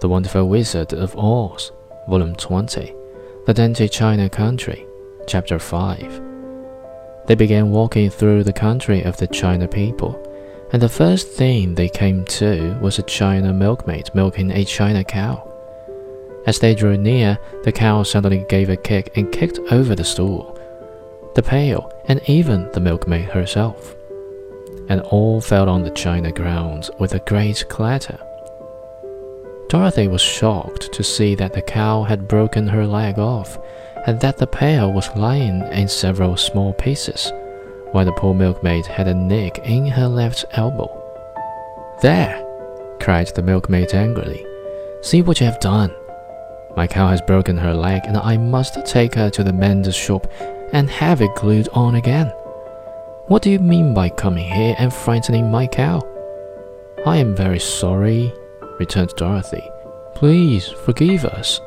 The Wonderful Wizard of Oz, Volume 20, The Dainty China Country, Chapter 5. They began walking through the country of the China people, and the first thing they came to was a China milkmaid milking a China cow. As they drew near, the cow suddenly gave a kick and kicked over the stool, the pail, and even the milkmaid herself. And all fell on the china ground with a great clatter. Dorothy was shocked to see that the cow had broken her leg off, and that the pail was lying in several small pieces, while the poor milkmaid had a nick in her left elbow. There! cried the milkmaid angrily. See what you have done! My cow has broken her leg, and I must take her to the mender's shop and have it glued on again. What do you mean by coming here and frightening my cow? I am very sorry, returned Dorothy. Please forgive us.